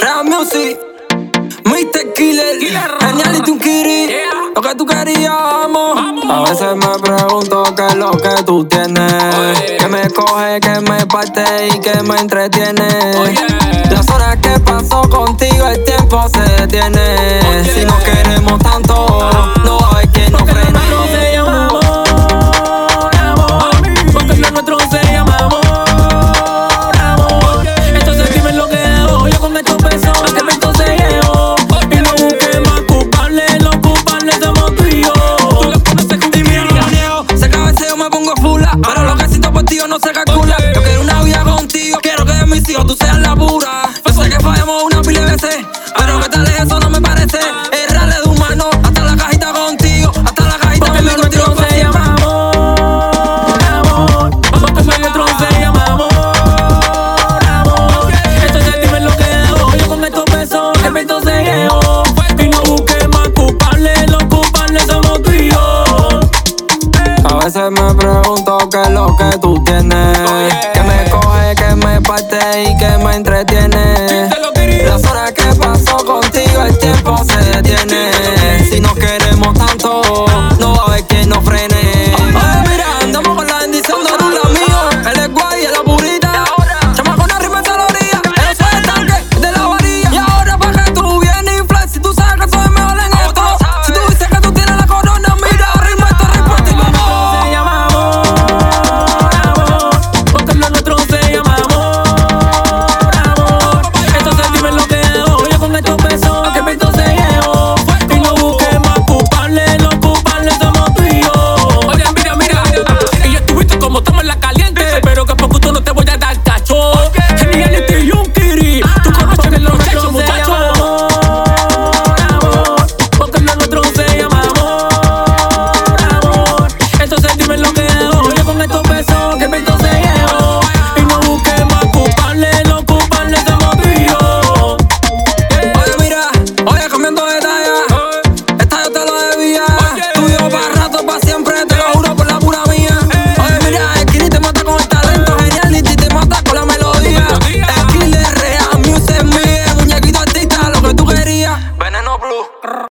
Real Music, Mr. Killer, Genial y Kiri, lo que tú querías, amo. A veces me pregunto qué es lo que tú tienes, que me coge, que me parte y que me entretiene. Las horas que paso contigo, el tiempo se detiene. Si no que me se llevo. Y no busques más culpables, los culpables somos tú y yo. A veces me pregunto qué es lo que tú tienes Que me coge, que me parte y que me entretiene